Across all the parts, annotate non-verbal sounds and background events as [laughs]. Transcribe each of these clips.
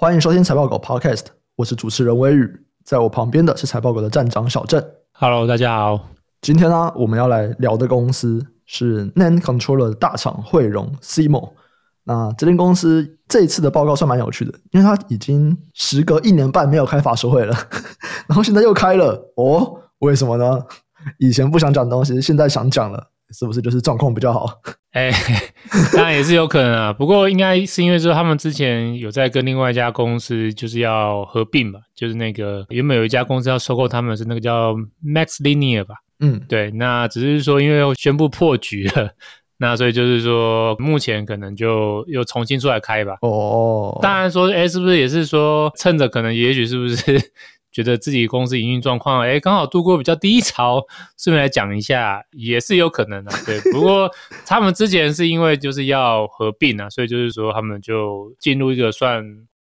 欢迎收听财报狗 Podcast，我是主持人威宇，在我旁边的是财报狗的站长小郑。Hello，大家好。今天呢、啊，我们要来聊的公司是 NAND Controller 的大厂慧荣 CMOS。那这间公司这一次的报告算蛮有趣的，因为它已经时隔一年半没有开法说会了，[laughs] 然后现在又开了哦，为什么呢？以前不想讲东西，现在想讲了。是不是就是状况比较好？哎、欸，[laughs] 当然也是有可能啊。不过应该是因为说他们之前有在跟另外一家公司就是要合并嘛，就是那个原本有一家公司要收购他们，是那个叫 MaxLinear 吧？嗯，对。那只是说因为宣布破局了，那所以就是说目前可能就又重新出来开吧。哦，当然说，哎、欸，是不是也是说趁着可能也许是不是？觉得自己公司营运状况，哎，刚好度过比较低潮，顺便来讲一下，也是有可能的，对。不过 [laughs] 他们之前是因为就是要合并啊，所以就是说他们就进入一个算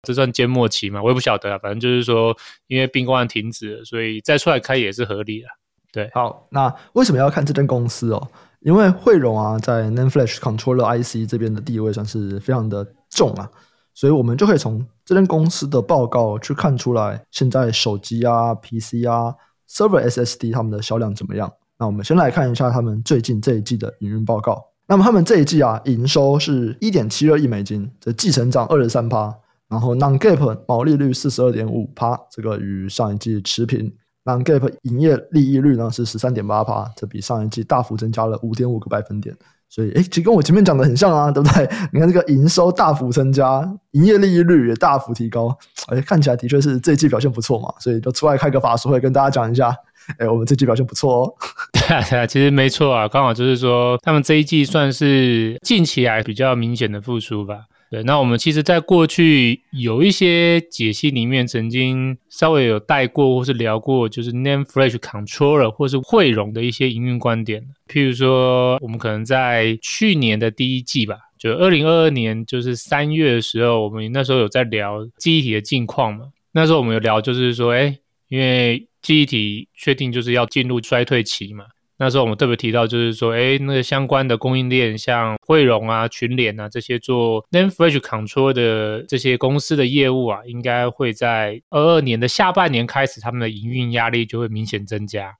这算缄默期嘛，我也不晓得啊，反正就是说因为并购案停止了，所以再出来开也是合理的，对。好，那为什么要看这间公司哦？因为汇荣啊，在 NAND Flash Controller IC 这边的地位算是非常的重啊。所以我们就可以从这间公司的报告去看出来，现在手机啊、PC 啊、Server SSD 他们的销量怎么样？那我们先来看一下他们最近这一季的营运报告。那么他们这一季啊，营收是一点七二亿美金，这季成长二十三趴，然后 Non-GAAP 毛利率四十二点五趴，这个与上一季持平。Non-GAAP 营业利益率呢是十三点八趴，这比上一季大幅增加了五点五个百分点。所以，哎，其实跟我前面讲的很像啊，对不对？[laughs] 你看这个营收大幅增加，营业利益率也大幅提高，诶，看起来的确是这一季表现不错嘛。所以就出来开个法说会，跟大家讲一下，诶，我们这季表现不错哦。[laughs] 对啊，对啊，其实没错啊，刚好就是说，他们这一季算是近期来比较明显的复苏吧。对，那我们其实，在过去有一些解析里面，曾经稍微有带过或是聊过，就是 name Flash Controller 或是汇融的一些营运观点。譬如说，我们可能在去年的第一季吧，就二零二二年，就是三月的时候，我们那时候有在聊记忆体的近况嘛。那时候我们有聊，就是说，哎，因为记忆体确定就是要进入衰退期嘛。那时候我们特别提到，就是说，哎，那个相关的供应链，像慧荣啊、群联啊这些做 NAND Flash Control 的这些公司的业务啊，应该会在二二年的下半年开始，他们的营运压力就会明显增加。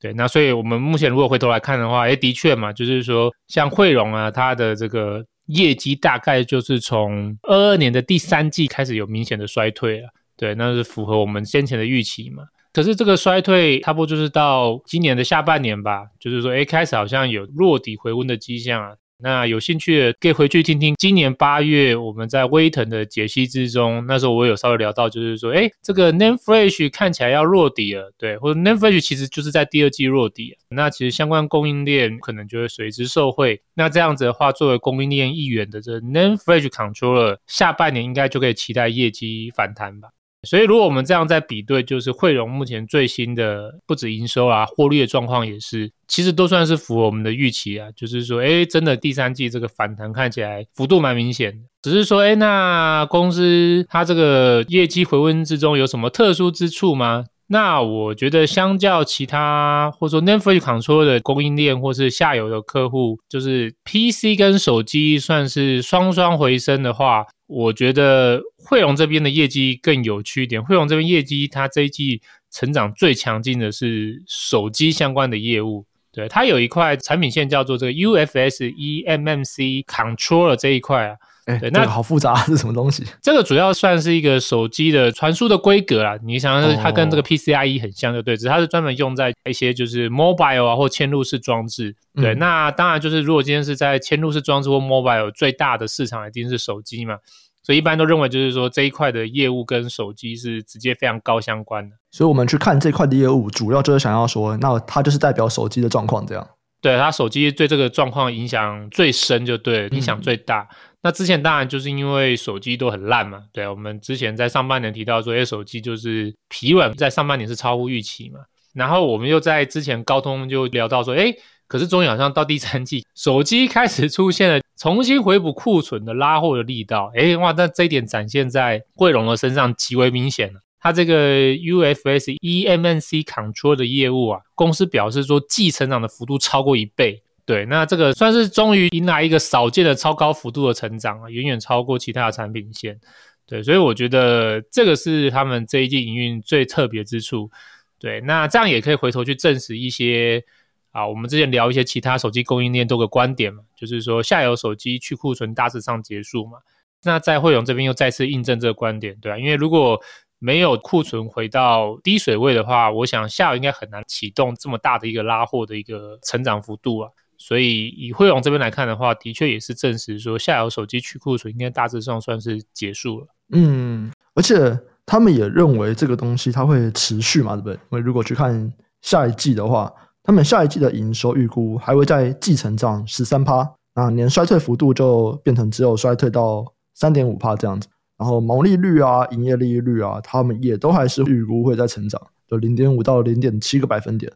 对，那所以我们目前如果回头来看的话，哎，的确嘛，就是说，像慧荣啊，它的这个业绩大概就是从二二年的第三季开始有明显的衰退了。对，那是符合我们先前的预期嘛。可是这个衰退差不多就是到今年的下半年吧，就是说，哎，开始好像有落底回温的迹象啊。那有兴趣的可以回去听听今年八月我们在威腾的解析之中，那时候我有稍微聊到，就是说，哎，这个 NAND Flash 看起来要落底了，对，或者 NAND Flash 其实就是在第二季落底，那其实相关供应链可能就会随之受惠。那这样子的话，作为供应链一员的这 NAND Flash Controller，下半年应该就可以期待业绩反弹吧。所以，如果我们这样在比对，就是慧荣目前最新的不止营收啊，获利的状况也是，其实都算是符合我们的预期啊。就是说，哎，真的第三季这个反弹看起来幅度蛮明显的。只是说，哎，那公司它这个业绩回温之中有什么特殊之处吗？那我觉得，相较其他或者说 NAND Flash Controller 的供应链或是下游的客户，就是 PC 跟手机算是双双回升的话，我觉得汇龙这边的业绩更有趣一点。汇龙这边业绩，它这一季成长最强劲的是手机相关的业务，对，它有一块产品线叫做这个 UFS eMMC Controller 这一块啊。哎，对，那个好复杂，是什么东西？[laughs] 这个主要算是一个手机的传输的规格啦。你想想，它跟这个 PCIe 很像，就对，只是它是专门用在一些就是 mobile 啊或嵌入式装置。对，嗯、那当然就是如果今天是在嵌入式装置或 mobile 最大的市场一定是手机嘛，所以一般都认为就是说这一块的业务跟手机是直接非常高相关的。所以我们去看这块的业务，主要就是想要说，那它就是代表手机的状况这样。对，它手机对这个状况影响最深，就对，影响最大。嗯那之前当然就是因为手机都很烂嘛，对，我们之前在上半年提到说，哎，手机就是疲软，在上半年是超乎预期嘛。然后我们又在之前高通就聊到说，哎，可是终于好像到第三季，手机开始出现了重新回补库存的拉货的力道，哎，哇，那这一点展现在慧荣的身上极为明显了。它这个 UFS eMMC Control 的业务啊，公司表示说，季成长的幅度超过一倍。对，那这个算是终于迎来一个少见的超高幅度的成长啊，远远超过其他的产品线。对，所以我觉得这个是他们这一季营运最特别之处。对，那这样也可以回头去证实一些啊，我们之前聊一些其他手机供应链多个观点嘛，就是说下游手机去库存大致上结束嘛。那在慧荣这边又再次印证这个观点，对啊，因为如果没有库存回到低水位的话，我想下游应该很难启动这么大的一个拉货的一个成长幅度啊。所以以慧荣这边来看的话，的确也是证实说下游手机去库存应该大致上算是结束了。嗯，而且他们也认为这个东西它会持续嘛，对不对？因为如果去看下一季的话，他们下一季的营收预估还会再季成长十三趴，那年衰退幅度就变成只有衰退到三点五趴这样子。然后毛利率啊、营业利率啊，他们也都还是预估会再成长，就零点五到零点七个百分点。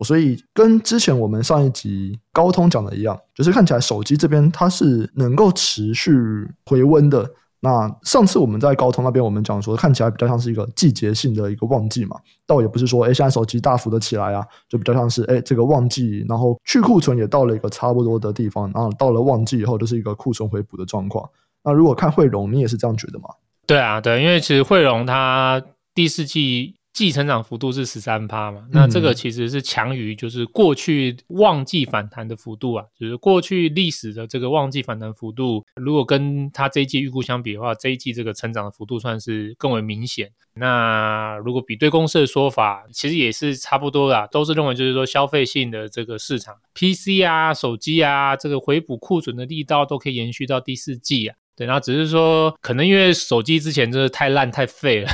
所以跟之前我们上一集高通讲的一样，就是看起来手机这边它是能够持续回温的。那上次我们在高通那边，我们讲说看起来比较像是一个季节性的一个旺季嘛，倒也不是说哎现在手机大幅的起来啊，就比较像是哎这个旺季，然后去库存也到了一个差不多的地方，然后到了旺季以后就是一个库存回补的状况。那如果看汇融，你也是这样觉得吗？对啊，对，因为其实汇融它第四季季成长幅度是十三趴嘛，那这个其实是强于就是过去旺季反弹的幅度啊，就是过去历史的这个旺季反弹幅度，如果跟它这一季预估相比的话，这一季这个成长的幅度算是更为明显。那如果比对公司的说法，其实也是差不多啦，都是认为就是说消费性的这个市场，PC 啊、手机啊，这个回补库存的力道都可以延续到第四季啊。对，然后只是说，可能因为手机之前真的太烂太废了，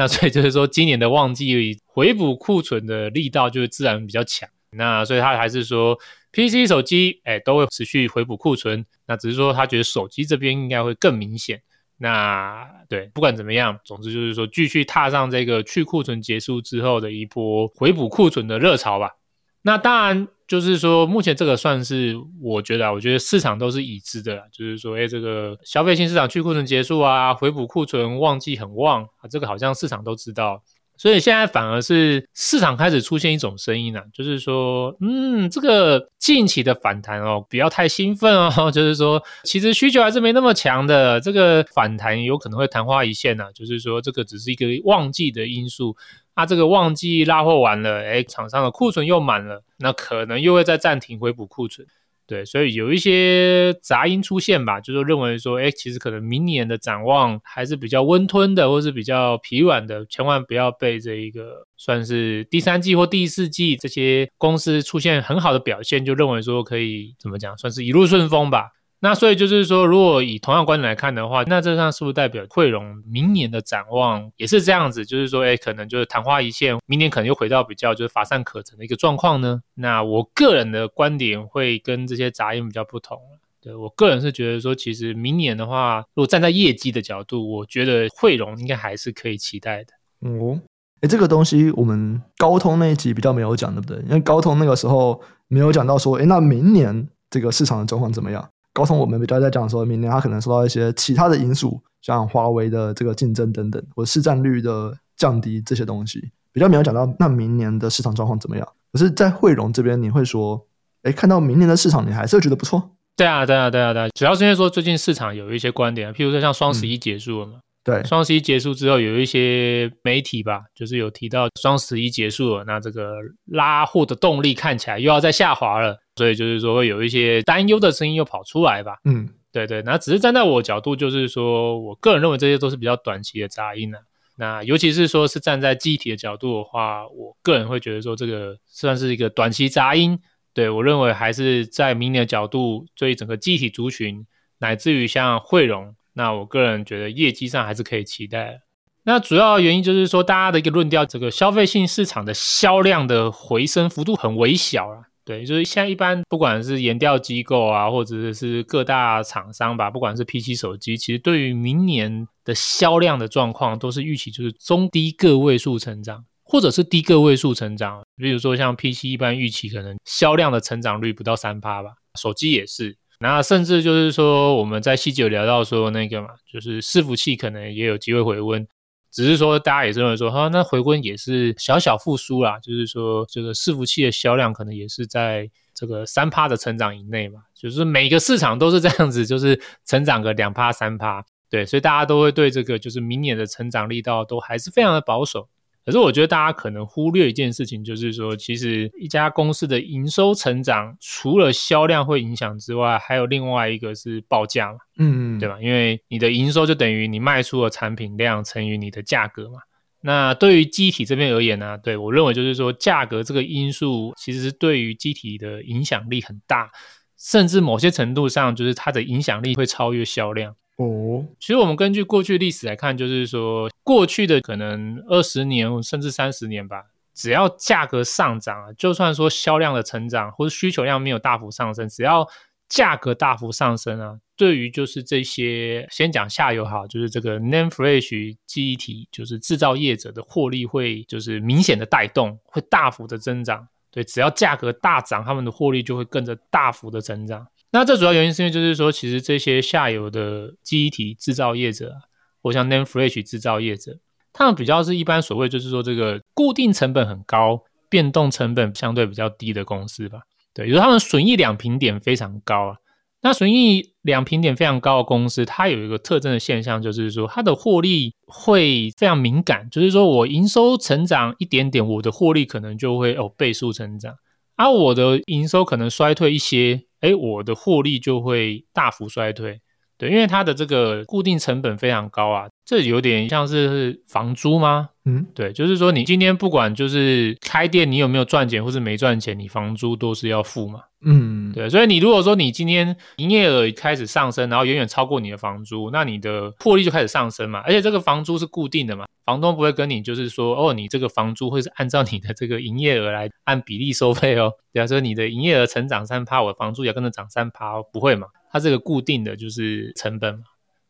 那所以就是说，今年的旺季回补库存的力道就自然比较强。那所以他还是说，PC 手机哎都会持续回补库存。那只是说他觉得手机这边应该会更明显。那对，不管怎么样，总之就是说，继续踏上这个去库存结束之后的一波回补库存的热潮吧。那当然。就是说，目前这个算是我觉得啊，我觉得市场都是已知的。就是说，哎，这个消费性市场去库存结束啊，回补库存旺季很旺啊，这个好像市场都知道。所以现在反而是市场开始出现一种声音啊，就是说，嗯，这个近期的反弹哦，不要太兴奋哦。[laughs] 就是说，其实需求还是没那么强的，这个反弹有可能会昙花一现呐。就是说，这个只是一个旺季的因素。那、啊、这个旺季拉货完了，哎，厂商的库存又满了，那可能又会再暂停回补库存，对，所以有一些杂音出现吧，就是认为说，哎，其实可能明年的展望还是比较温吞的，或是比较疲软的，千万不要被这一个算是第三季或第四季这些公司出现很好的表现，就认为说可以怎么讲，算是一路顺风吧。那所以就是说，如果以同样观点来看的话，那这上是不是代表汇融明年的展望也是这样子？就是说，哎，可能就是昙花一现，明年可能又回到比较就是乏善可陈的一个状况呢？那我个人的观点会跟这些杂音比较不同。对，我个人是觉得说，其实明年的话，如果站在业绩的角度，我觉得汇融应该还是可以期待的。哦，哎，这个东西我们高通那一集比较没有讲，对不对？因为高通那个时候没有讲到说，哎，那明年这个市场的状况怎么样？高通我们比较在讲说，明年它可能受到一些其他的因素，像华为的这个竞争等等，或市占率的降低这些东西，比较没有讲到那明年的市场状况怎么样。可是，在汇融这边，你会说，哎，看到明年的市场，你还是会觉得不错。对啊，对啊，对啊，对啊，主要是因为说最近市场有一些观点，譬如说像双十一结束了嘛。嗯对，双十一结束之后，有一些媒体吧，就是有提到双十一结束了，那这个拉货的动力看起来又要再下滑了，所以就是说会有一些担忧的声音又跑出来吧。嗯，对对，那只是站在我角度，就是说我个人认为这些都是比较短期的杂音呢、啊。那尤其是说是站在记忆体的角度的话，我个人会觉得说这个算是一个短期杂音。对，我认为还是在明年的角度，对整个记忆体族群，乃至于像汇融。那我个人觉得业绩上还是可以期待。那主要原因就是说，大家的一个论调，这个消费性市场的销量的回升幅度很微小啊。对，就是现在一般不管是研调机构啊，或者是各大厂商吧，不管是 PC 手机，其实对于明年的销量的状况，都是预期就是中低个位数成长，或者是低个位数成长。比如说像 PC 一般预期可能销量的成长率不到三趴吧，手机也是。那甚至就是说，我们在细节有聊到说那个嘛，就是伺服器可能也有机会回温，只是说大家也认为说，哈，那回归也是小小复苏啦，就是说这个伺服器的销量可能也是在这个三趴的成长以内嘛，就是每个市场都是这样子，就是成长个两趴三趴。对，所以大家都会对这个就是明年的成长力道都还是非常的保守。可是我觉得大家可能忽略一件事情，就是说，其实一家公司的营收成长，除了销量会影响之外，还有另外一个是报价嘛，嗯，对吧？因为你的营收就等于你卖出的产品量乘以你的价格嘛。那对于机体这边而言呢，对，我认为就是说，价格这个因素其实是对于机体的影响力很大，甚至某些程度上，就是它的影响力会超越销量。哦，其实我们根据过去历史来看，就是说过去的可能二十年甚至三十年吧，只要价格上涨，就算说销量的成长或者需求量没有大幅上升，只要价格大幅上升啊，对于就是这些先讲下游好，就是这个 n a m e Flash 记忆体，就是制造业者的获利会就是明显的带动，会大幅的增长。对，只要价格大涨，他们的获利就会跟着大幅的增长。那这主要原因是因为就是说，其实这些下游的记忆体制造业者，或像 NAND Flash 制造业者，他们比较是一般所谓就是说这个固定成本很高，变动成本相对比较低的公司吧。对，也就是他们损益两平点非常高啊。那损益两平点非常高的公司，它有一个特征的现象，就是说它的获利会非常敏感，就是说我营收成长一点点，我的获利可能就会哦倍数成长，而、啊、我的营收可能衰退一些。哎，我的获利就会大幅衰退，对，因为它的这个固定成本非常高啊，这有点像是房租吗？嗯，对，就是说你今天不管就是开店，你有没有赚钱或是没赚钱，你房租都是要付嘛。嗯，对，所以你如果说你今天营业额开始上升，然后远远超过你的房租，那你的获利就开始上升嘛。而且这个房租是固定的嘛，房东不会跟你就是说，哦，你这个房租会是按照你的这个营业额来按比例收费哦。比方说你的营业额成长三趴，我的房租也跟着涨三趴，不会嘛？它这个固定的就是成本嘛。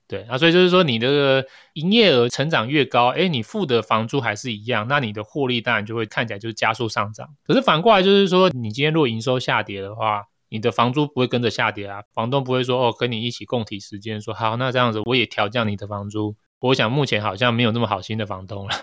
对啊，所以就是说，你的营业额成长越高，哎，你付的房租还是一样，那你的获利当然就会看起来就是加速上涨。可是反过来就是说，你今天如果营收下跌的话，你的房租不会跟着下跌啊，房东不会说哦，跟你一起共体时间，说好，那这样子我也调降你的房租。我想目前好像没有那么好心的房东了。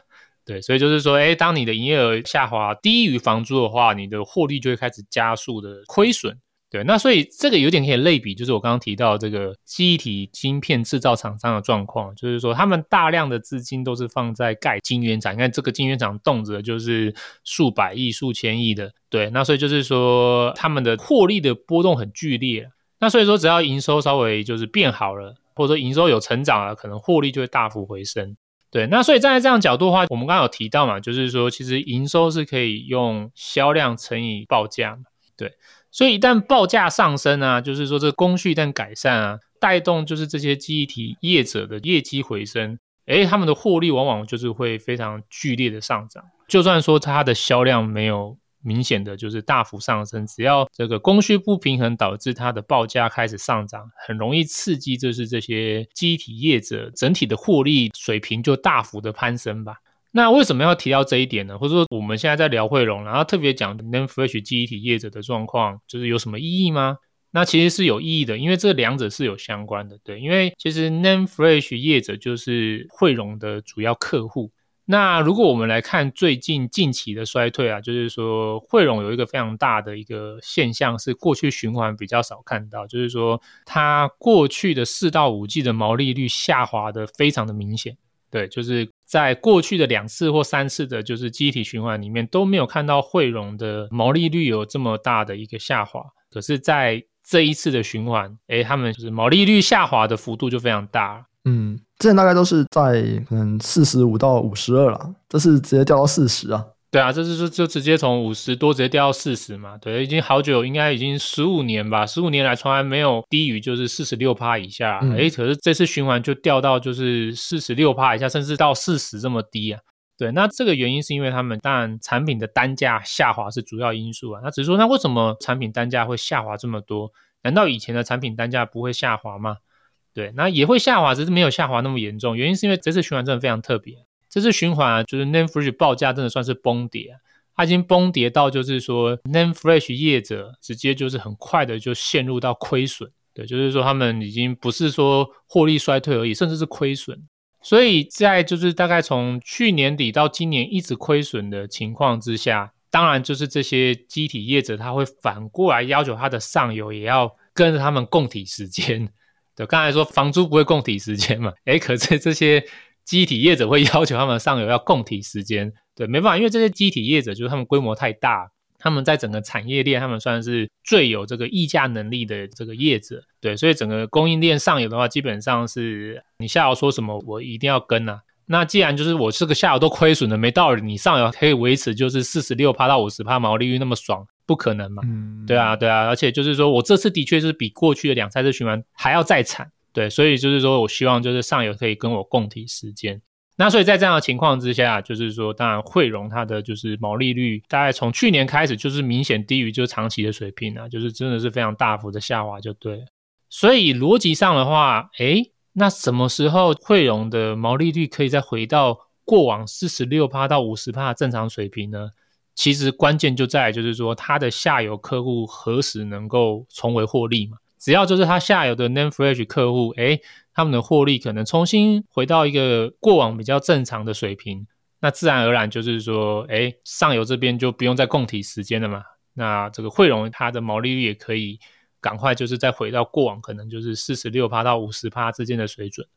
对，所以就是说，哎，当你的营业额下滑低于房租的话，你的获利就会开始加速的亏损。对，那所以这个有点可以类比，就是我刚刚提到这个记忆体晶片制造厂商的状况，就是说他们大量的资金都是放在盖晶圆厂，你看这个晶圆厂动辄就是数百亿、数千亿的，对，那所以就是说他们的获利的波动很剧烈，那所以说只要营收稍微就是变好了，或者说营收有成长了，可能获利就会大幅回升，对，那所以站在这样角度的话，我们刚刚有提到嘛，就是说其实营收是可以用销量乘以报价嘛，对。所以一旦报价上升啊，就是说这个工序一旦改善啊，带动就是这些记忆体业者的业绩回升，诶，他们的获利往往就是会非常剧烈的上涨。就算说它的销量没有明显的就是大幅上升，只要这个供需不平衡导致它的报价开始上涨，很容易刺激就是这些记忆体业者整体的获利水平就大幅的攀升吧。那为什么要提到这一点呢？或者说我们现在在聊汇荣，然后特别讲 NAND Flash 记忆体业者的状况，就是有什么意义吗？那其实是有意义的，因为这两者是有相关的。对，因为其实 NAND Flash 业者就是汇荣的主要客户。那如果我们来看最近近期的衰退啊，就是说汇荣有一个非常大的一个现象，是过去循环比较少看到，就是说它过去的四到五季的毛利率下滑的非常的明显。对，就是在过去的两次或三次的，就是记忆体循环里面都没有看到汇荣的毛利率有这么大的一个下滑。可是，在这一次的循环，诶，他们就是毛利率下滑的幅度就非常大。嗯，之前大概都是在可能四十五到五十二了，这是直接掉到四十啊。对啊，这是就就直接从五十多直接掉到四十嘛。对，已经好久，应该已经十五年吧，十五年来从来没有低于就是四十六趴以下。哎、嗯，可是这次循环就掉到就是四十六趴以下，甚至到四十这么低啊。对，那这个原因是因为他们当然产品的单价下滑是主要因素啊。那只是说，那为什么产品单价会下滑这么多？难道以前的产品单价不会下滑吗？对，那也会下滑，只是没有下滑那么严重。原因是因为这次循环真的非常特别。这次循环啊，就是 Name Fresh 报价真的算是崩跌，它已经崩跌到就是说 Name Fresh 业者直接就是很快的就陷入到亏损，对，就是说他们已经不是说获利衰退而已，甚至是亏损。所以在就是大概从去年底到今年一直亏损的情况之下，当然就是这些机体业者他会反过来要求他的上游也要跟着他们共体时间。对，刚才说房租不会供体时间嘛，诶，可是这些机体业者会要求他们上游要供体时间，对，没办法，因为这些机体业者就是他们规模太大，他们在整个产业链，他们算是最有这个议价能力的这个业者，对，所以整个供应链上游的话，基本上是你下游说什么，我一定要跟啊。那既然就是我这个下游都亏损了，没道理你上游可以维持就是四十六趴到五十趴毛利率那么爽，不可能嘛？嗯，对啊，对啊，而且就是说我这次的确是比过去的两三次循环还要再惨，对，所以就是说我希望就是上游可以跟我共体时间。那所以在这样的情况之下，就是说当然汇融它的就是毛利率大概从去年开始就是明显低于就是长期的水平啊，就是真的是非常大幅的下滑就对了。所以逻辑上的话，诶。那什么时候汇融的毛利率可以再回到过往四十六趴到五十趴的正常水平呢？其实关键就在就是说，它的下游客户何时能够重回获利嘛？只要就是它下游的 name Flash 客户，诶，他们的获利可能重新回到一个过往比较正常的水平，那自然而然就是说，诶，上游这边就不用再供体时间了嘛。那这个汇融它的毛利率也可以。赶快就是再回到过往可能就是四十六趴到五十趴之间的水准。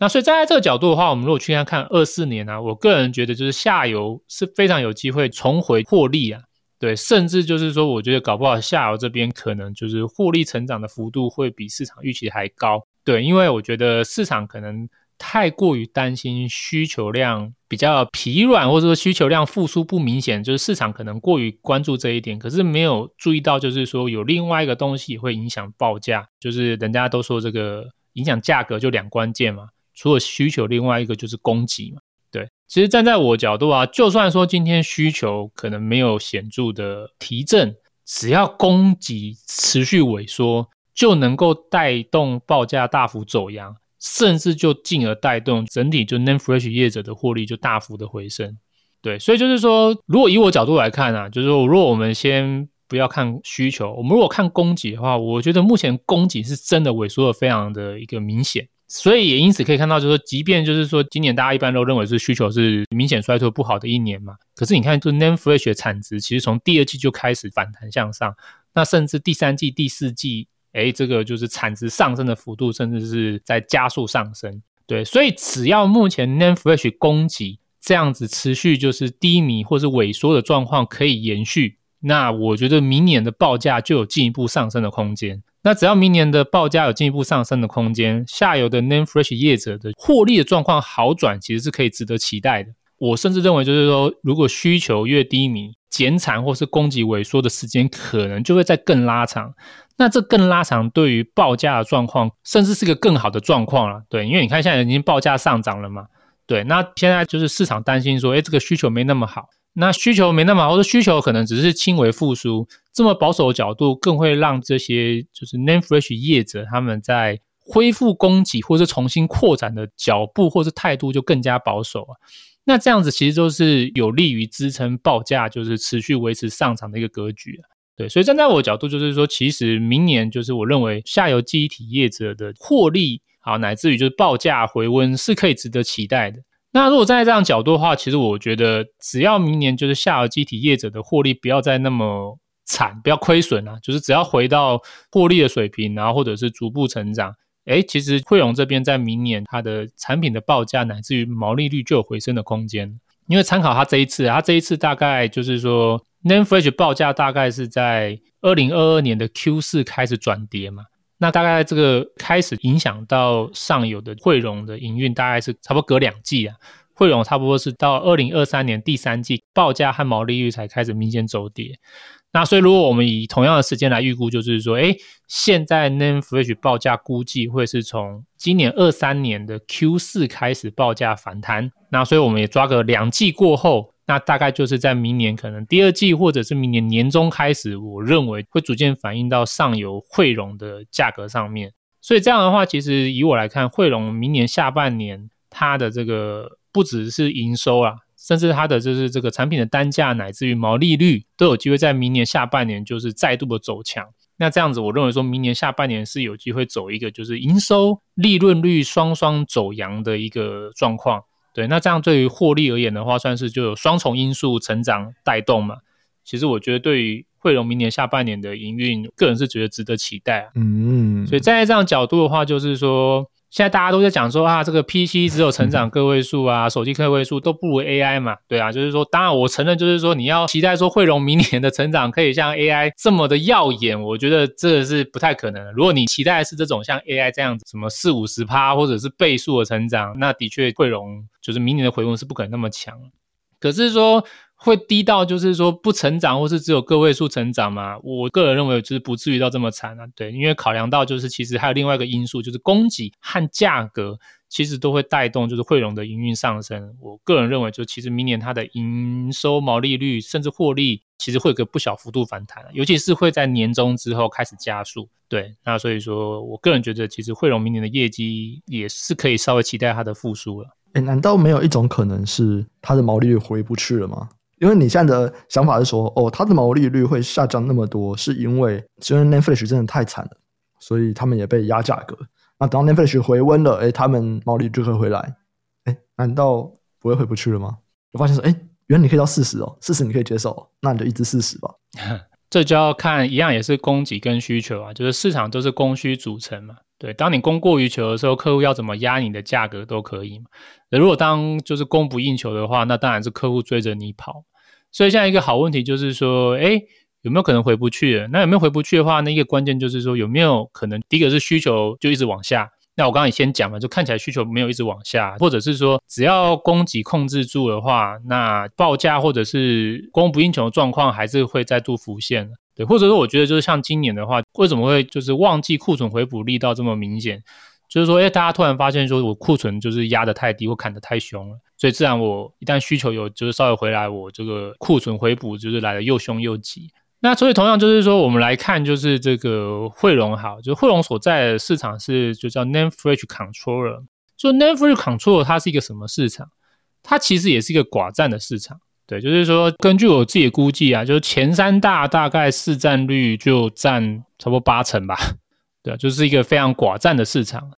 那所以站在这个角度的话，我们如果去看看二四年啊，我个人觉得就是下游是非常有机会重回获利啊，对，甚至就是说，我觉得搞不好下游这边可能就是获利成长的幅度会比市场预期还高，对，因为我觉得市场可能。太过于担心需求量比较疲软，或者说需求量复苏不明显，就是市场可能过于关注这一点，可是没有注意到，就是说有另外一个东西会影响报价，就是人家都说这个影响价格就两关键嘛，除了需求，另外一个就是供给嘛。对，其实站在我角度啊，就算说今天需求可能没有显著的提振，只要供给持续萎缩，就能够带动报价大幅走扬。甚至就进而带动整体就 name fresh 业者的获利就大幅的回升，对，所以就是说，如果以我角度来看啊，就是说，如果我们先不要看需求，我们如果看供给的话，我觉得目前供给是真的萎缩的非常的一个明显，所以也因此可以看到，就是说，即便就是说今年大家一般都认为是需求是明显衰退不好的一年嘛，可是你看，就 NAND Flash 的产值其实从第二季就开始反弹向上，那甚至第三季、第四季。诶，这个就是产值上升的幅度，甚至是在加速上升。对，所以只要目前 NAND Flash 供给这样子持续就是低迷或是萎缩的状况可以延续，那我觉得明年的报价就有进一步上升的空间。那只要明年的报价有进一步上升的空间，下游的 name fresh 业者的获利的状况好转，其实是可以值得期待的。我甚至认为，就是说，如果需求越低迷，减产或是供给萎缩的时间可能就会再更拉长。那这更拉长，对于报价的状况，甚至是个更好的状况了。对，因为你看现在已经报价上涨了嘛。对，那现在就是市场担心说，诶，这个需求没那么好。那需求没那么好，或者需求可能只是轻微复苏，这么保守的角度，更会让这些就是 name fresh 业者他们在恢复供给或是重新扩展的脚步或是态度就更加保守啊。那这样子其实都是有利于支撑报价，就是持续维持上涨的一个格局啊。对，所以站在我的角度，就是说，其实明年就是我认为下游记忆体业者的获利，好，乃至于就是报价回温是可以值得期待的。那如果站在这样角度的话，其实我觉得只要明年就是下游机体业者的获利不要再那么惨，不要亏损啊，就是只要回到获利的水平，然后或者是逐步成长，诶，其实汇荣这边在明年它的产品的报价乃至于毛利率就有回升的空间，因为参考它这一次，它这一次大概就是说。NAND Flash 报价大概是在二零二二年的 Q 四开始转跌嘛，那大概这个开始影响到上游的汇荣的营运，大概是差不多隔两季啊，汇荣差不多是到二零二三年第三季报价和毛利率才开始明显走跌。那所以如果我们以同样的时间来预估，就是说，诶，现在 NAND Flash 报价估计会是从今年二三年的 Q 四开始报价反弹，那所以我们也抓个两季过后。那大概就是在明年可能第二季或者是明年年中开始，我认为会逐渐反映到上游汇荣的价格上面。所以这样的话，其实以我来看，汇荣明年下半年它的这个不只是营收啊，甚至它的就是这个产品的单价乃至于毛利率都有机会在明年下半年就是再度的走强。那这样子，我认为说明年下半年是有机会走一个就是营收、利润率双双走扬的一个状况。对，那这样对于获利而言的话，算是就有双重因素成长带动嘛。其实我觉得对于汇龙明年下半年的营运，个人是觉得值得期待啊。嗯，所以站在这样角度的话，就是说。现在大家都在讲说啊，这个 PC 只有成长个位数啊，手机个位数都不如 AI 嘛，对啊，就是说，当然我承认，就是说你要期待说汇荣明年的成长可以像 AI 这么的耀眼，我觉得这个是不太可能的。如果你期待的是这种像 AI 这样子什么四五十趴或者是倍数的成长，那的确汇荣就是明年的回温是不可能那么强。可是说。会低到就是说不成长，或是只有个位数成长嘛？我个人认为就是不至于到这么惨啊。对，因为考量到就是其实还有另外一个因素，就是供给和价格其实都会带动就是慧荣的营运上升。我个人认为，就其实明年它的营收毛利率甚至获利其实会有个不小幅度反弹，尤其是会在年终之后开始加速。对，那所以说我个人觉得，其实慧荣明年的业绩也是可以稍微期待它的复苏了。诶，难道没有一种可能是它的毛利率回不去了吗？因为你现在的想法是说，哦，它的毛利率会下降那么多，是因为因为 NAND Flash 真的太惨了，所以他们也被压价格。那等到 NAND Flash 回温了，哎，他们毛利率就会回来。哎，难道不会回不去了吗？我发现说，哎，原来你可以到四十哦，四十你可以接受，那你就一直四十吧。[laughs] 这就要看一样，也是供给跟需求啊，就是市场都是供需组成嘛。对，当你供过于求的时候，客户要怎么压你的价格都可以嘛。如果当就是供不应求的话，那当然是客户追着你跑。所以，现在一个好问题就是说，诶，有没有可能回不去？那有没有回不去的话，那一个关键就是说，有没有可能，第一个是需求就一直往下。那我刚刚也先讲嘛，就看起来需求没有一直往下，或者是说，只要供给控制住的话，那报价或者是供不应求的状况还是会再度浮现。对，或者说，我觉得就是像今年的话，为什么会就是旺季库存回补力道这么明显？就是说，诶，大家突然发现说我库存就是压得太低，或砍得太凶了。所以自然，我一旦需求有就是稍微回来，我这个库存回补就是来的又凶又急。那所以同样就是说，我们来看就是这个汇龙好，就汇龙所在的市场是就叫 Name Fridge Controller。就 Name Fridge Controller 它是一个什么市场？它其实也是一个寡占的市场。对，就是说根据我自己的估计啊，就是前三大大概市占率就占差不多八成吧。对，就是一个非常寡占的市场。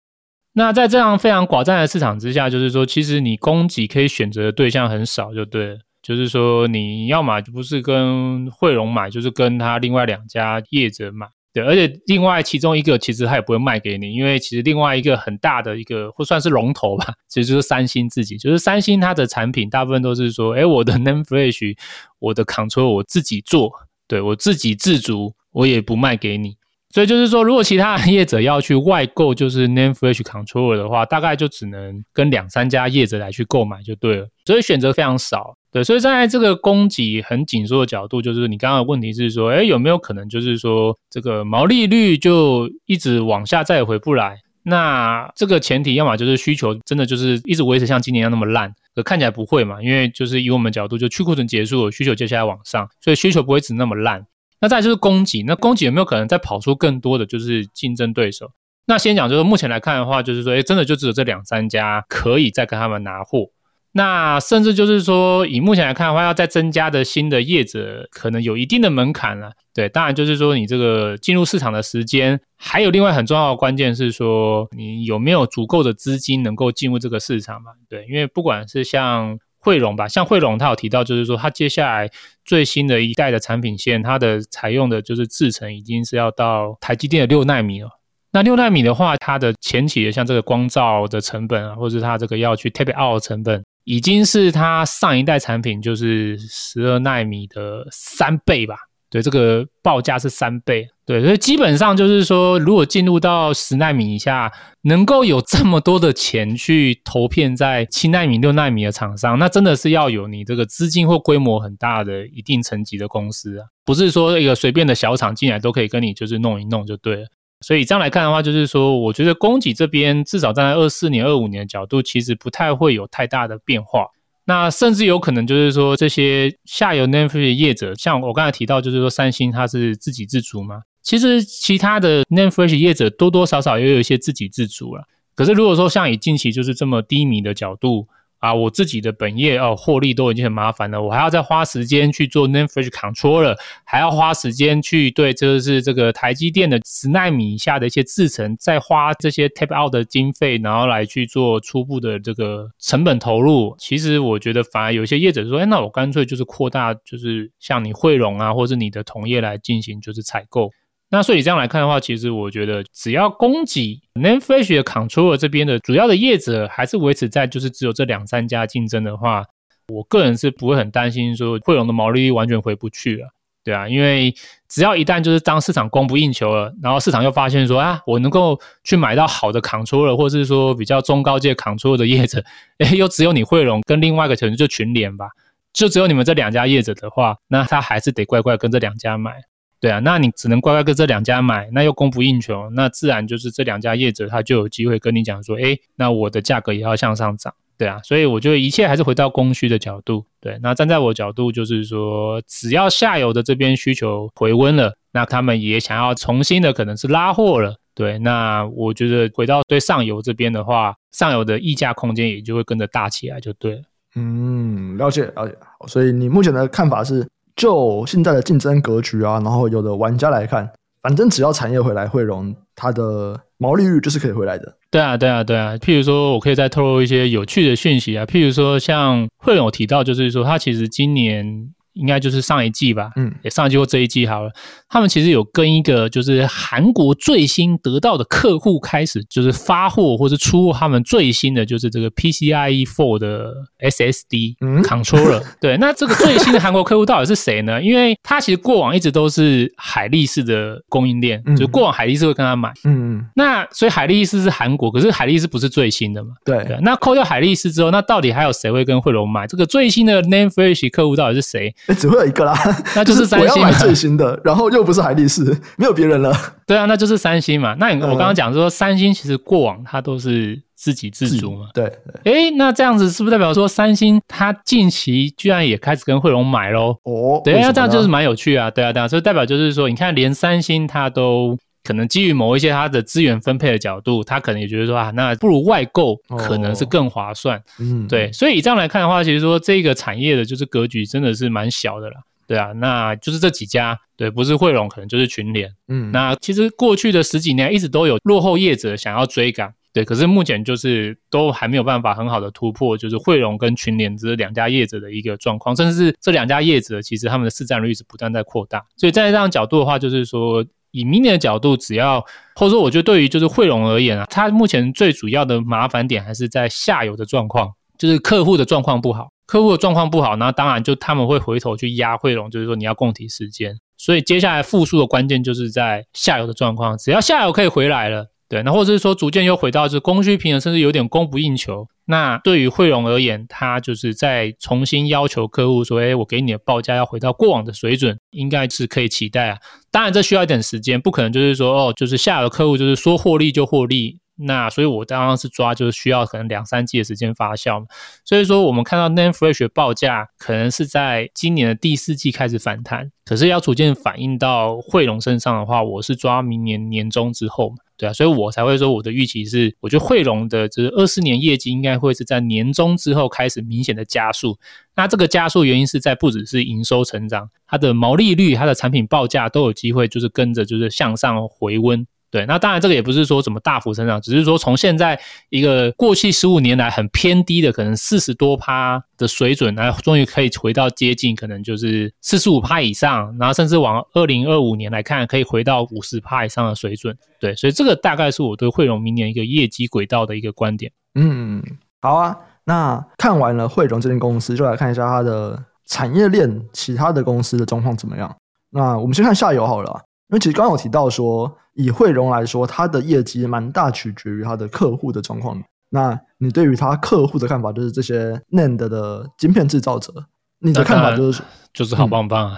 那在这样非常寡占的市场之下，就是说，其实你供给可以选择的对象很少，就对了。就是说，你要买就不是跟慧荣买，就是跟他另外两家业者买。对，而且另外其中一个其实他也不会卖给你，因为其实另外一个很大的一个或算是龙头吧，其实就是三星自己。就是三星它的产品大部分都是说，哎，我的 n a m e Flash，我的 Control 我自己做，对，我自给自足，我也不卖给你。所以就是说，如果其他业者要去外购，就是 name Flash Controller 的话，大概就只能跟两三家业者来去购买就对了。所以选择非常少。对，所以站在这个供给很紧缩的角度，就是你刚刚的问题是说，诶，有没有可能就是说这个毛利率就一直往下，再也回不来？那这个前提，要么就是需求真的就是一直维持像今年一样那么烂，可看起来不会嘛？因为就是以我们角度，就去库存结束，需求接下来往上，所以需求不会一直那么烂。那再就是供给，那供给有没有可能再跑出更多的就是竞争对手？那先讲就是目前来看的话，就是说，诶，真的就只有这两三家可以再跟他们拿货。那甚至就是说，以目前来看的话，要再增加的新的业者，可能有一定的门槛了。对，当然就是说，你这个进入市场的时间，还有另外很重要的关键是说，你有没有足够的资金能够进入这个市场嘛？对，因为不管是像。汇荣吧，像汇荣，他有提到，就是说，他接下来最新的一代的产品线，它的采用的就是制程已经是要到台积电的六纳米了。那六纳米的话，它的前期的像这个光照的成本啊，或者是它这个要去 tape out 的成本，已经是它上一代产品就是十二纳米的三倍吧。对，这个报价是三倍，对，所以基本上就是说，如果进入到十奈米以下，能够有这么多的钱去投片在七奈米、六奈米的厂商，那真的是要有你这个资金或规模很大的一定层级的公司啊，不是说一个随便的小厂进来都可以跟你就是弄一弄就对了。所以这样来看的话，就是说，我觉得供给这边至少站在二四年、二五年的角度，其实不太会有太大的变化。那甚至有可能就是说，这些下游 NAND Flash 业者，像我刚才提到，就是说三星它是自给自足嘛。其实其他的 n e t f l i 业者多多少少也有一些自给自足了。可是如果说像以近期就是这么低迷的角度，啊，我自己的本业哦，获利都已经很麻烦了，我还要再花时间去做 n a m f r a g e Controller，还要花时间去对，这是这个台积电的十纳米以下的一些制程，再花这些 tap Out 的经费，然后来去做初步的这个成本投入。其实我觉得反而有些业者说，哎，那我干脆就是扩大，就是像你汇融啊，或者你的同业来进行就是采购。那所以这样来看的话，其实我觉得只要供给 n a n f l e s h 的 Controller 这边的主要的业者还是维持在就是只有这两三家竞争的话，我个人是不会很担心说汇荣的毛利率完全回不去了，对啊，因为只要一旦就是当市场供不应求了，然后市场又发现说啊，我能够去买到好的 Controller 或是说比较中高阶 Controller 的业者，[laughs] 诶，又只有你汇荣跟另外一个可能就群联吧，就只有你们这两家业者的话，那他还是得乖乖跟这两家买。对啊，那你只能乖乖跟这两家买，那又供不应求，那自然就是这两家业者他就有机会跟你讲说，诶，那我的价格也要向上涨，对啊，所以我觉得一切还是回到供需的角度，对，那站在我角度就是说，只要下游的这边需求回温了，那他们也想要重新的可能是拉货了，对，那我觉得回到对上游这边的话，上游的溢价空间也就会跟着大起来，就对了。嗯，了解了解，所以你目前的看法是？就现在的竞争格局啊，然后有的玩家来看，反正只要产业回来，汇融它的毛利率就是可以回来的。对啊，对啊，对啊。譬如说，我可以再透露一些有趣的讯息啊。譬如说，像汇融有提到，就是说，它其实今年。应该就是上一季吧，嗯，也上一季或这一季好了。他们其实有跟一个就是韩国最新得到的客户开始就是发货或是出货他们最新的就是这个 PCIe for 的 SSD controller。嗯、对，那这个最新的韩国客户到底是谁呢？因为他其实过往一直都是海力士的供应链，嗯、就过往海力士会跟他买，嗯嗯。那所以海力士是韩国，可是海力士不是最新的嘛？对，对。那扣掉海力士之后，那到底还有谁会跟惠龙买这个最新的 Name Fresh 客户到底是谁？只会有一个啦，那就是 [laughs] 三星。我要买最新的，然后又不是海力士，[laughs] 没有别人了。对啊，那就是三星嘛。那你我刚刚讲说，三星其实过往它都是自给自足嘛。对，对。诶，那这样子是不是代表说，三星它近期居然也开始跟汇龙买喽？哦，对啊，这样就是蛮有趣啊。对啊，对啊，所以代表就是说，你看，连三星它都。可能基于某一些它的资源分配的角度，他可能也觉得说啊，那不如外购可能是更划算。哦、嗯，对，所以以这样来看的话，其实说这个产业的就是格局真的是蛮小的啦。对啊，那就是这几家，对，不是汇龙，可能就是群联。嗯，那其实过去的十几年一直都有落后业者想要追赶，对，可是目前就是都还没有办法很好的突破，就是汇龙跟群联这两家业者的一个状况，甚至是这两家业者其实他们的市占率是不断在扩大。所以在这样角度的话，就是说。以明年的角度，只要或者说，我觉得对于就是汇龙而言啊，它目前最主要的麻烦点还是在下游的状况，就是客户的状况不好，客户的状况不好，那当然就他们会回头去压汇荣，就是说你要共体时间，所以接下来复苏的关键就是在下游的状况，只要下游可以回来了。对，那或者是说逐渐又回到就是供需平衡，甚至有点供不应求。那对于汇荣而言，它就是在重新要求客户说：“哎，我给你的报价要回到过往的水准，应该是可以期待啊。”当然，这需要一点时间，不可能就是说哦，就是下游客户就是说获利就获利。那所以，我当然是抓就是需要可能两三季的时间发酵嘛。所以说，我们看到 NAND Flash 报价可能是在今年的第四季开始反弹，可是要逐渐反映到汇龙身上的话，我是抓明年年中之后嘛。对啊，所以我才会说我的预期是，我觉得汇龙的就是二四年业绩应该会是在年中之后开始明显的加速。那这个加速原因是在不只是营收成长，它的毛利率、它的产品报价都有机会就是跟着就是向上回温。对，那当然这个也不是说怎么大幅成长，只是说从现在一个过去十五年来很偏低的可能四十多趴的水准，然后终于可以回到接近可能就是四十五趴以上，然后甚至往二零二五年来看，可以回到五十趴以上的水准。对，所以这个大概是我对汇荣明年一个业绩轨道的一个观点。嗯，好啊，那看完了汇荣这间公司，就来看一下它的产业链其他的公司的状况怎么样。那我们先看下游好了。因为其实刚刚有提到说，以汇荣来说，它的业绩蛮大取决于它的客户的状况。那你对于它客户的看法，就是这些 NAND 的晶片制造者，你的看法就是就是好棒棒啊，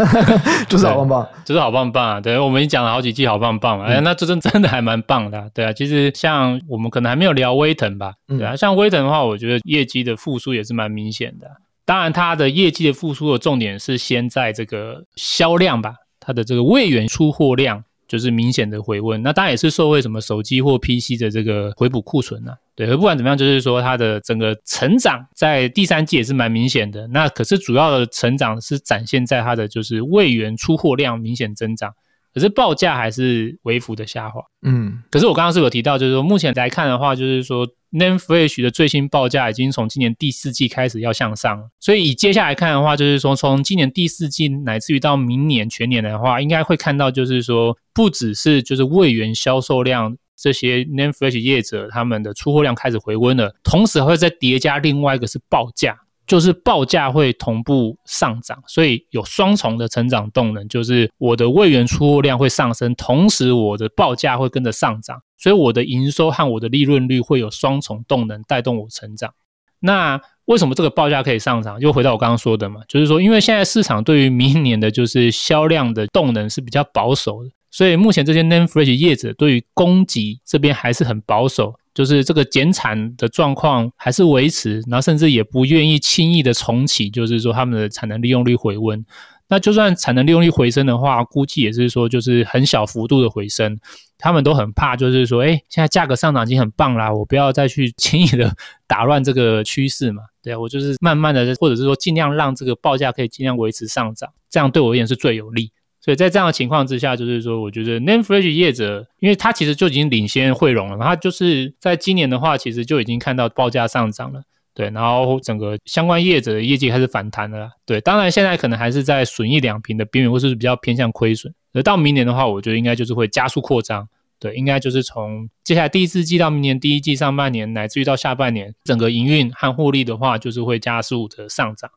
[laughs] 就是好棒棒，[laughs] 就是好棒棒啊！对，我们已经讲了好几季好棒棒了，哎，那这真真的还蛮棒的，对啊。其实像我们可能还没有聊威腾吧，对啊，像威腾的话，我觉得业绩的复苏也是蛮明显的。当然，它的业绩的复苏的重点是先在这个销量吧。它的这个位元出货量就是明显的回温。那当然也是受惠什么手机或 PC 的这个回补库存啊。对，而不管怎么样，就是说它的整个成长在第三季也是蛮明显的。那可是主要的成长是展现在它的就是位元出货量明显增长。可是报价还是微幅的下滑，嗯。可是我刚刚是有提到，就是说目前来看的话，就是说 Name Flash 的最新报价已经从今年第四季开始要向上，所以以接下来看的话，就是说从今年第四季乃至于到明年全年的话，应该会看到就是说不只是就是位元销售量这些 Name Flash 业者他们的出货量开始回温了，同时还会再叠加另外一个是报价。就是报价会同步上涨，所以有双重的成长动能。就是我的位元出货量会上升，同时我的报价会跟着上涨，所以我的营收和我的利润率会有双重动能带动我成长。那为什么这个报价可以上涨？又回到我刚刚说的嘛，就是说，因为现在市场对于明年的就是销量的动能是比较保守的，所以目前这些 name f r e s h 业者对于供给这边还是很保守。就是这个减产的状况还是维持，然后甚至也不愿意轻易的重启，就是说他们的产能利用率回温。那就算产能利用率回升的话，估计也是说就是很小幅度的回升。他们都很怕，就是说，哎，现在价格上涨已经很棒啦，我不要再去 [laughs] 轻易的打乱这个趋势嘛。对啊，我就是慢慢的，或者是说尽量让这个报价可以尽量维持上涨，这样对我而言是最有利。所以在这样的情况之下，就是说，我觉得 Name Flash 业者，因为它其实就已经领先汇荣了，它就是在今年的话，其实就已经看到报价上涨了，对，然后整个相关业者的业绩开始反弹了，对，当然现在可能还是在损益两平的边缘，或是比较偏向亏损。而到明年的话，我觉得应该就是会加速扩张，对，应该就是从接下来第四季到明年第一季上半年，乃至于到下半年，整个营运和获利的话，就是会加速的上涨。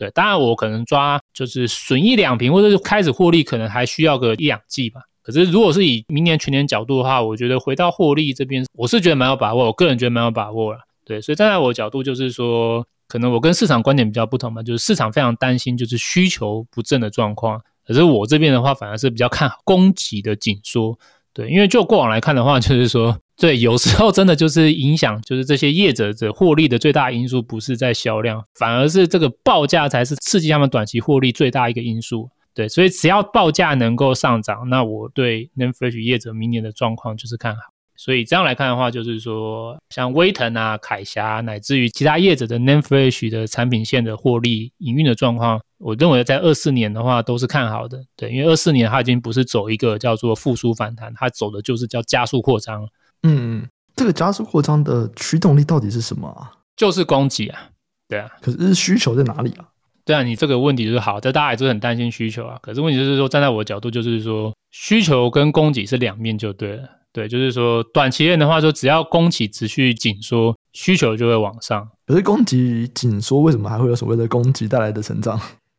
对，当然我可能抓就是损益两瓶，或者是开始获利，可能还需要个一两季吧。可是如果是以明年全年角度的话，我觉得回到获利这边，我是觉得蛮有把握，我个人觉得蛮有把握了。对，所以站在我的角度，就是说，可能我跟市场观点比较不同嘛，就是市场非常担心就是需求不振的状况，可是我这边的话，反而是比较看好供给的紧缩。对，因为就过往来看的话，就是说。对，有时候真的就是影响，就是这些业者的获利的最大因素不是在销量，反而是这个报价才是刺激他们短期获利最大一个因素。对，所以只要报价能够上涨，那我对 NAND Flash 业者明年的状况就是看好。所以这样来看的话，就是说像威腾啊、凯霞，乃至于其他业者的 NAND Flash 的产品线的获利营运的状况，我认为在二四年的话都是看好的。对，因为二四年它已经不是走一个叫做复苏反弹，它走的就是叫加速扩张。嗯，这个加速扩张的驱动力到底是什么啊？就是供给啊，对啊。可是需求在哪里啊？对啊，你这个问题就是好，这大家也是很担心需求啊。可是问题就是说，站在我的角度，就是说需求跟供给是两面就对了。对，就是说短期内的话，说只要供给持续紧缩，需求就会往上。可是供给紧缩，为什么还会有所谓的供给带来的成长？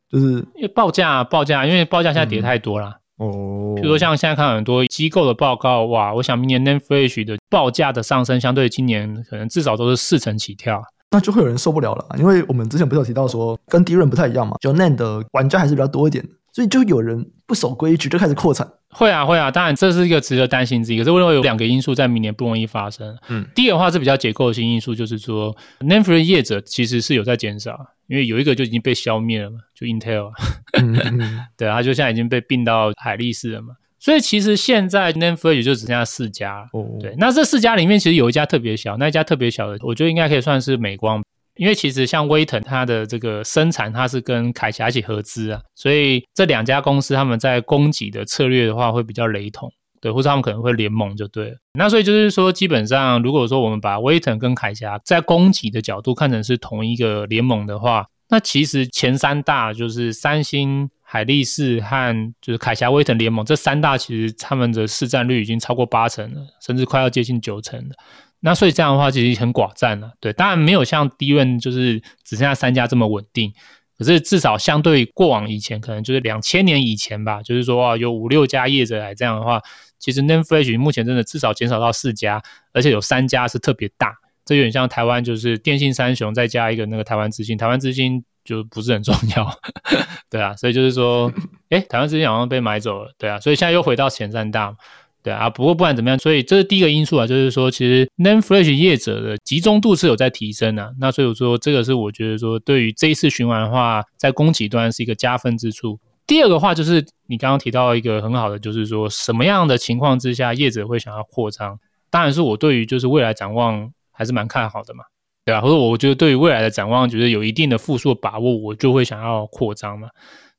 就是因为报价，报价，因为报价现在跌太多了。嗯哦，比如说像现在看很多机构的报告，哇，我想明年 NAND Flash 的报价的上升，相对今年可能至少都是四成起跳，那就会有人受不了了。因为我们之前不是有提到说，跟 DRAM 不太一样嘛，就 NAND 的玩家还是比较多一点，所以就有人不守规矩就开始扩产。会啊会啊，当然这是一个值得担心之一。可是我认为有两个因素在明年不容易发生。嗯，第一个的话是比较结构性因素，就是说 NAND Flash 业者其实是有在减少，因为有一个就已经被消灭了嘛，就 Intel。嗯嗯，[laughs] 对啊，他就现在已经被并到海力士了嘛。所以其实现在 NAND Flash 也就只剩下四家。哦，对，那这四家里面其实有一家特别小，那一家特别小的，我觉得应该可以算是美光。因为其实像威腾，它的这个生产它是跟凯霞一起合资啊，所以这两家公司他们在供给的策略的话会比较雷同，对，或者他们可能会联盟就对了。那所以就是说，基本上如果说我们把威腾跟凯霞在供给的角度看成是同一个联盟的话，那其实前三大就是三星、海力士和就是凯霞威腾联盟这三大，其实他们的市占率已经超过八成了，甚至快要接近九成了。那所以这样的话，其实很寡占了，对，当然没有像 DRAM 就是只剩下三家这么稳定，可是至少相对过往以前，可能就是两千年以前吧，就是说啊，有五六家业者来这样的话，其实 NAND Flash 目前真的至少减少到四家，而且有三家是特别大，这有点像台湾就是电信三雄再加一个那个台湾之星，台湾之星就不是很重要，[laughs] 对啊，所以就是说，诶，台湾之星好像被买走了，对啊，所以现在又回到前三大。对啊，不过不管怎么样，所以这是第一个因素啊，就是说其实 NAND Flash 业者的集中度是有在提升啊。那所以说这个是我觉得说对于这一次循环的话，在供给端是一个加分之处。第二个话就是你刚刚提到一个很好的，就是说什么样的情况之下业者会想要扩张？当然是我对于就是未来展望还是蛮看好的嘛，对吧？或者我觉得对于未来的展望觉得有一定的复苏的把握，我就会想要扩张嘛。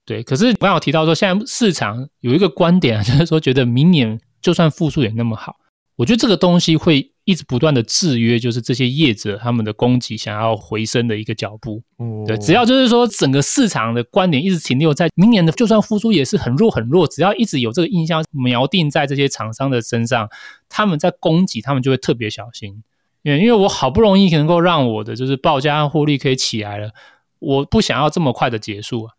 对，可是我刚有提到说，现在市场有一个观点，就是说觉得明年就算复苏也那么好，我觉得这个东西会。一直不断的制约，就是这些业者他们的供给想要回升的一个脚步。哦，对，只要就是说整个市场的观点一直停留在明年的，就算复苏也是很弱很弱。只要一直有这个印象锚定在这些厂商的身上，他们在供给，他们就会特别小心。因为因为我好不容易能够让我的就是报价和获利可以起来了，我不想要这么快的结束啊。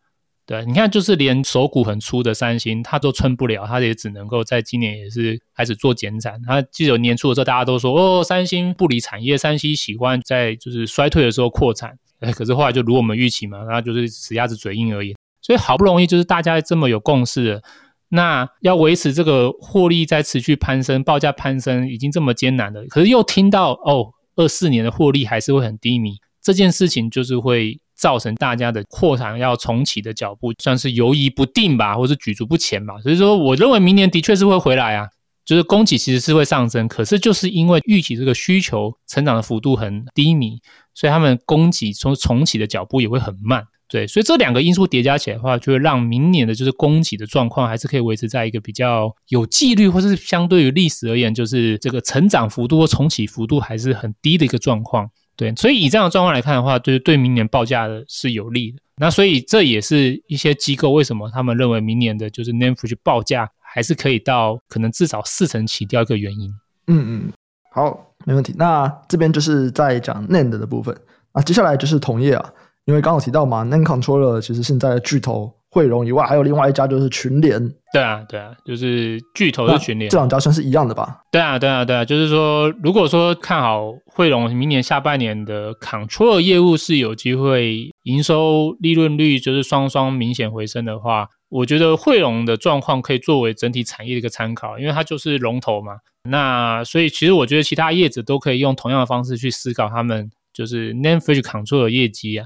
对，你看，就是连手骨很粗的三星，它都撑不了，它也只能够在今年也是开始做减产。它记得年初的时候，大家都说哦，三星不理产业，三星喜欢在就是衰退的时候扩产。哎，可是后来就如我们预期嘛，那就是死鸭子嘴硬而已。所以好不容易就是大家这么有共识，那要维持这个获利在持续攀升，报价攀升已经这么艰难了，可是又听到哦，二四年的获利还是会很低迷，这件事情就是会。造成大家的扩产要重启的脚步，算是犹疑不定吧，或是举足不前吧。所以说，我认为明年的确是会回来啊，就是供给其实是会上升，可是就是因为预期这个需求成长的幅度很低迷，所以他们供给从重启的脚步也会很慢。对，所以这两个因素叠加起来的话，就会让明年的就是供给的状况还是可以维持在一个比较有纪律，或是相对于历史而言，就是这个成长幅度或重启幅度还是很低的一个状况。对，所以以这样的状况来看的话，就是对明年报价的是有利的。那所以这也是一些机构为什么他们认为明年的就是 NAND Flash 报价还是可以到可能至少四成起掉一个原因。嗯嗯，好，没问题。那这边就是在讲 NAND 的部分。那接下来就是同业啊，因为刚好提到嘛，NAND Controller 其实现在巨头。汇融以外，还有另外一家就是群联。对啊，对啊，就是巨头是群联。这两家算是一样的吧？对啊，对啊，对啊，就是说，如果说看好汇融明年下半年的 Controller 业务是有机会营收利润率就是双双明显回升的话，我觉得汇融的状况可以作为整体产业的一个参考，因为它就是龙头嘛。那所以其实我觉得其他业者都可以用同样的方式去思考他们就是 NAND Flash Controller 的业绩啊。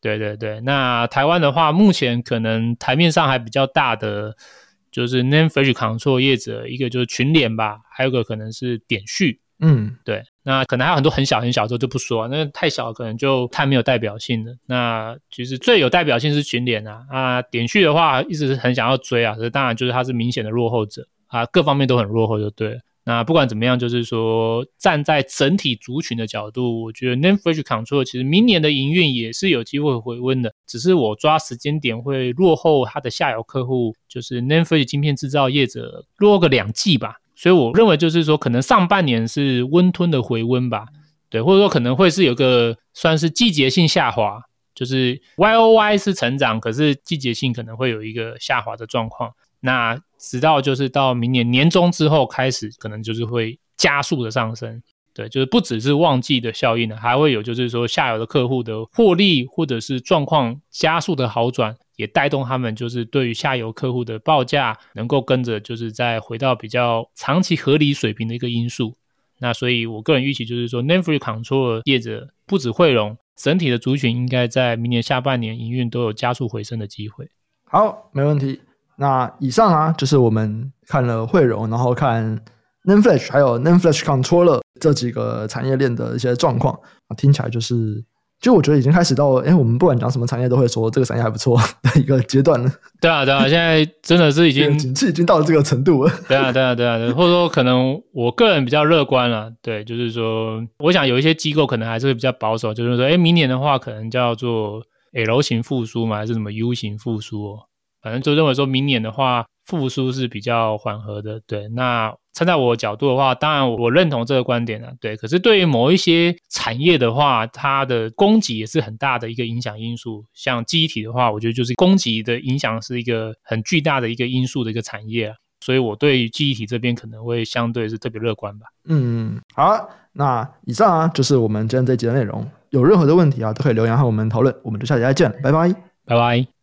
对对对，那台湾的话，目前可能台面上还比较大的就是 Name Flash Control 业者，一个就是群联吧，还有个可能是点序，嗯，对，那可能还有很多很小很小的就不说，那太小可能就太没有代表性了。那其实最有代表性是群联啊，啊，点序的话一直是很想要追啊，可是当然就是它是明显的落后者啊，各方面都很落后就对了。那不管怎么样，就是说站在整体族群的角度，我觉得 NAND Flash Controller 其实明年的营运也是有机会回温的，只是我抓时间点会落后它的下游客户，就是 NAND Flash 晶片制造业者落个两季吧。所以我认为就是说，可能上半年是温吞的回温吧，对，或者说可能会是有个算是季节性下滑，就是 YOY 是成长，可是季节性可能会有一个下滑的状况。那直到就是到明年年中之后开始，可能就是会加速的上升，对，就是不只是旺季的效应呢，还会有就是说下游的客户的获利或者是状况加速的好转，也带动他们就是对于下游客户的报价能够跟着就是再回到比较长期合理水平的一个因素。那所以我个人预期就是说，NAND Flash Controller 业者不止汇荣，整体的族群应该在明年下半年营运都有加速回升的机会。好，没问题。那以上啊，就是我们看了汇荣，然后看 NAND Flash 还有 NAND Flash Controller 这几个产业链的一些状况啊，听起来就是，就我觉得已经开始到，哎，我们不管讲什么产业，都会说这个产业还不错的一个阶段了。对啊，对啊，现在真的是已经 [laughs] 景气已经到了这个程度了。对啊，对啊，对啊，或者说可能我个人比较乐观了，对，就是说，我想有一些机构可能还是会比较保守，就是说，哎，明年的话可能叫做 L 型复苏嘛，还是什么 U 型复苏哦？反正就认为说，明年的话复苏是比较缓和的。对，那站在我的角度的话，当然我认同这个观点啊。对，可是对于某一些产业的话，它的供给也是很大的一个影响因素。像记忆体的话，我觉得就是供给的影响是一个很巨大的一个因素的一个产业啊。所以我对于记忆体这边可能会相对是特别乐观吧。嗯，好啊，那以上啊就是我们今天这一集的内容。有任何的问题啊，都可以留言和我们讨论。我们就下集再见，拜拜，拜拜。